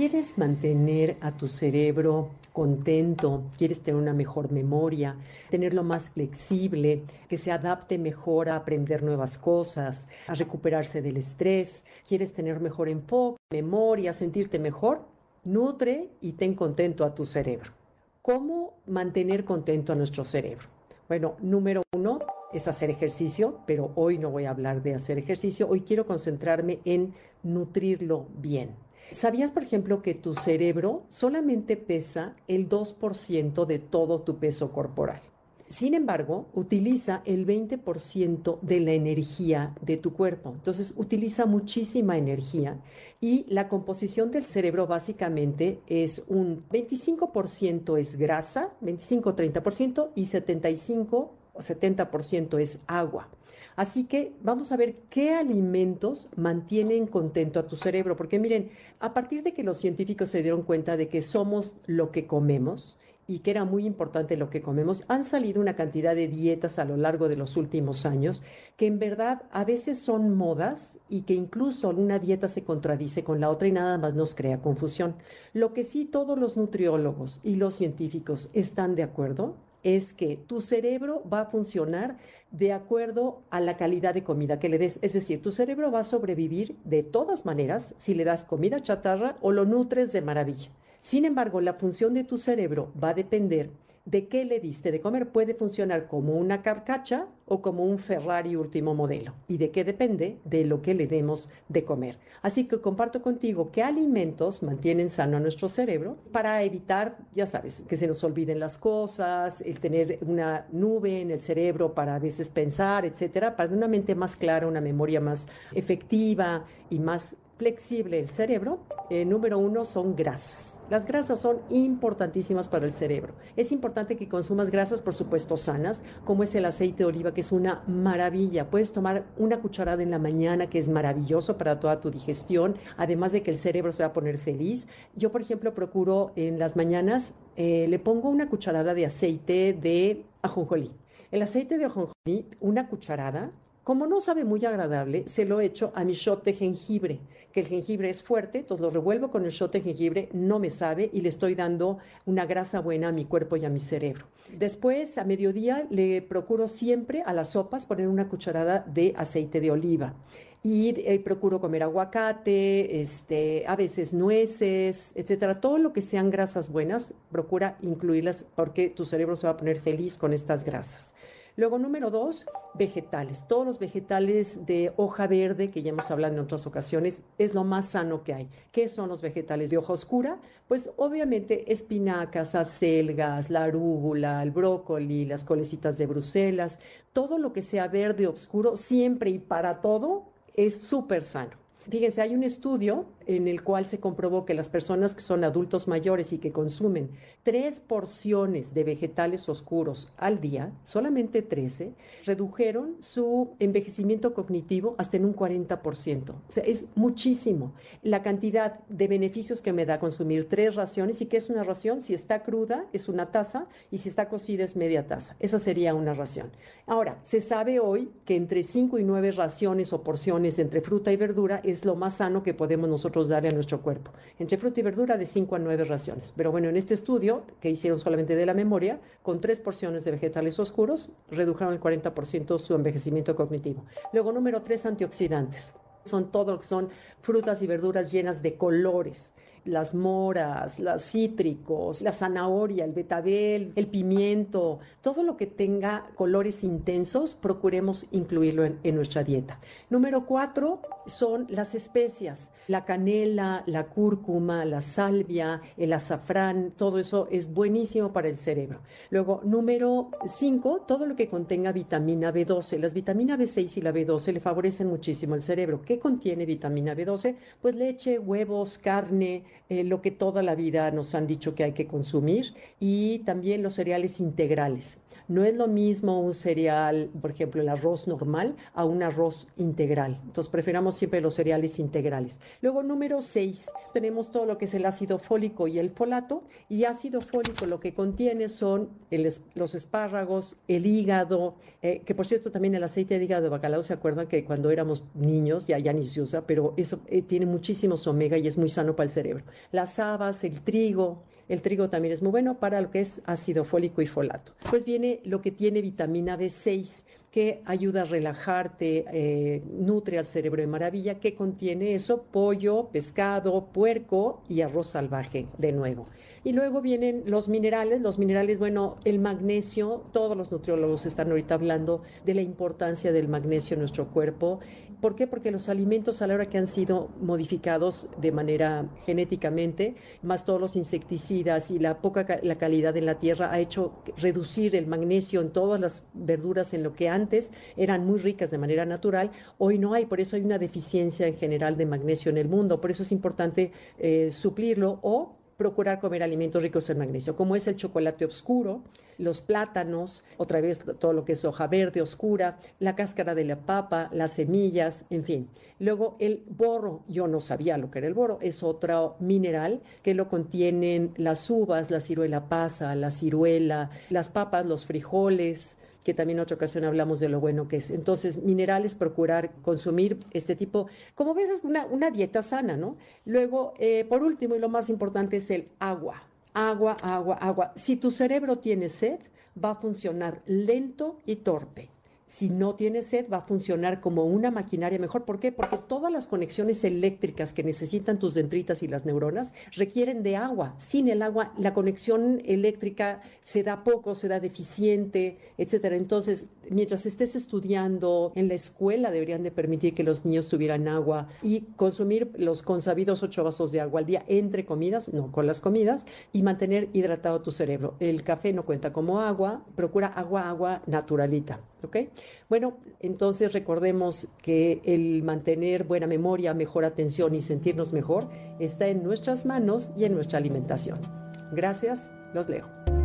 ¿Quieres mantener a tu cerebro contento? ¿Quieres tener una mejor memoria? ¿Tenerlo más flexible? ¿Que se adapte mejor a aprender nuevas cosas? ¿A recuperarse del estrés? ¿Quieres tener mejor enfoque, memoria, sentirte mejor? Nutre y ten contento a tu cerebro. ¿Cómo mantener contento a nuestro cerebro? Bueno, número uno es hacer ejercicio, pero hoy no voy a hablar de hacer ejercicio. Hoy quiero concentrarme en nutrirlo bien. ¿Sabías, por ejemplo, que tu cerebro solamente pesa el 2% de todo tu peso corporal? Sin embargo, utiliza el 20% de la energía de tu cuerpo. Entonces, utiliza muchísima energía y la composición del cerebro básicamente es un 25% es grasa, 25-30% y 75 o 70% es agua. Así que vamos a ver qué alimentos mantienen contento a tu cerebro, porque miren, a partir de que los científicos se dieron cuenta de que somos lo que comemos, y que era muy importante lo que comemos, han salido una cantidad de dietas a lo largo de los últimos años que en verdad a veces son modas y que incluso una dieta se contradice con la otra y nada más nos crea confusión. Lo que sí todos los nutriólogos y los científicos están de acuerdo es que tu cerebro va a funcionar de acuerdo a la calidad de comida que le des. Es decir, tu cerebro va a sobrevivir de todas maneras si le das comida chatarra o lo nutres de maravilla. Sin embargo, la función de tu cerebro va a depender de qué le diste de comer. Puede funcionar como una carcacha o como un Ferrari último modelo. ¿Y de qué depende? De lo que le demos de comer. Así que comparto contigo qué alimentos mantienen sano a nuestro cerebro para evitar, ya sabes, que se nos olviden las cosas, el tener una nube en el cerebro para a veces pensar, etcétera, para una mente más clara, una memoria más efectiva y más flexible el cerebro, eh, número uno son grasas. Las grasas son importantísimas para el cerebro. Es importante que consumas grasas, por supuesto, sanas, como es el aceite de oliva, que es una maravilla. Puedes tomar una cucharada en la mañana, que es maravilloso para toda tu digestión, además de que el cerebro se va a poner feliz. Yo, por ejemplo, procuro en las mañanas, eh, le pongo una cucharada de aceite de ajonjolí. El aceite de ajonjolí, una cucharada, como no sabe muy agradable, se lo echo a mi shot de jengibre, que el jengibre es fuerte, entonces lo revuelvo con el shot de jengibre, no me sabe y le estoy dando una grasa buena a mi cuerpo y a mi cerebro. Después, a mediodía, le procuro siempre a las sopas poner una cucharada de aceite de oliva y eh, procuro comer aguacate, este, a veces nueces, etcétera. Todo lo que sean grasas buenas, procura incluirlas porque tu cerebro se va a poner feliz con estas grasas. Luego, número dos, vegetales. Todos los vegetales de hoja verde, que ya hemos hablado en otras ocasiones, es lo más sano que hay. ¿Qué son los vegetales de hoja oscura? Pues obviamente espinacas, acelgas, la arúgula, el brócoli, las colecitas de Bruselas, todo lo que sea verde oscuro, siempre y para todo, es súper sano. Fíjense, hay un estudio en el cual se comprobó que las personas que son adultos mayores y que consumen tres porciones de vegetales oscuros al día, solamente 13, redujeron su envejecimiento cognitivo hasta en un 40%. O sea, es muchísimo la cantidad de beneficios que me da consumir tres raciones. ¿Y qué es una ración? Si está cruda, es una taza, y si está cocida, es media taza. Esa sería una ración. Ahora, se sabe hoy que entre 5 y 9 raciones o porciones entre fruta y verdura es lo más sano que podemos nosotros darle a nuestro cuerpo. Entre fruta y verdura de 5 a 9 raciones. Pero bueno, en este estudio que hicieron solamente de la memoria, con tres porciones de vegetales oscuros, redujeron el 40% su envejecimiento cognitivo. Luego, número 3, antioxidantes. Son todo son frutas y verduras llenas de colores las moras, los cítricos, la zanahoria, el betabel, el pimiento, todo lo que tenga colores intensos, procuremos incluirlo en, nuestra dieta. Número cuatro son las especias, la canela, la cúrcuma, la salvia, el azafrán, todo eso es buenísimo para el cerebro. Luego, número cinco, todo lo que contenga vitamina B12. Las vitaminas B6 y la B12 le favorecen muchísimo al cerebro. ¿Qué contiene vitamina B12? Pues leche, huevos, carne, eh, lo que toda la vida nos han dicho que hay que consumir y también los cereales integrales. No es lo mismo un cereal, por ejemplo, el arroz normal, a un arroz integral. Entonces, preferamos siempre los cereales integrales. Luego, número 6, tenemos todo lo que es el ácido fólico y el folato. Y ácido fólico lo que contiene son los espárragos, el hígado, eh, que por cierto también el aceite de hígado de bacalao, ¿se acuerdan que cuando éramos niños, ya, ya ni se usa, pero eso eh, tiene muchísimos omega y es muy sano para el cerebro. Las habas, el trigo, el trigo también es muy bueno para lo que es ácido fólico y folato. Pues viene lo que tiene vitamina B6, que ayuda a relajarte, eh, nutre al cerebro de maravilla, que contiene eso, pollo, pescado, puerco y arroz salvaje de nuevo. Y luego vienen los minerales, los minerales, bueno, el magnesio, todos los nutriólogos están ahorita hablando de la importancia del magnesio en nuestro cuerpo. ¿Por qué? Porque los alimentos a la hora que han sido modificados de manera genéticamente, más todos los insecticidas y la poca la calidad en la tierra ha hecho reducir el magnesio en todas las verduras en lo que antes eran muy ricas de manera natural, hoy no hay, por eso hay una deficiencia en general de magnesio en el mundo, por eso es importante eh, suplirlo o procurar comer alimentos ricos en magnesio, como es el chocolate oscuro, los plátanos, otra vez todo lo que es hoja verde oscura, la cáscara de la papa, las semillas, en fin. Luego el boro, yo no sabía lo que era el boro, es otro mineral que lo contienen las uvas, la ciruela pasa, la ciruela, las papas, los frijoles, que también en otra ocasión hablamos de lo bueno que es. Entonces, minerales, procurar consumir este tipo, como ves, es una, una dieta sana, ¿no? Luego, eh, por último, y lo más importante es el agua. Agua, agua, agua. Si tu cerebro tiene sed, va a funcionar lento y torpe si no tiene sed, va a funcionar como una maquinaria mejor. ¿Por qué? Porque todas las conexiones eléctricas que necesitan tus dendritas y las neuronas requieren de agua. Sin el agua, la conexión eléctrica se da poco, se da deficiente, etcétera. Entonces, mientras estés estudiando en la escuela, deberían de permitir que los niños tuvieran agua y consumir los consabidos ocho vasos de agua al día entre comidas, no con las comidas, y mantener hidratado tu cerebro. El café no cuenta como agua, procura agua, agua naturalita. ¿Ok? Bueno, entonces recordemos que el mantener buena memoria, mejor atención y sentirnos mejor está en nuestras manos y en nuestra alimentación. Gracias, los leo.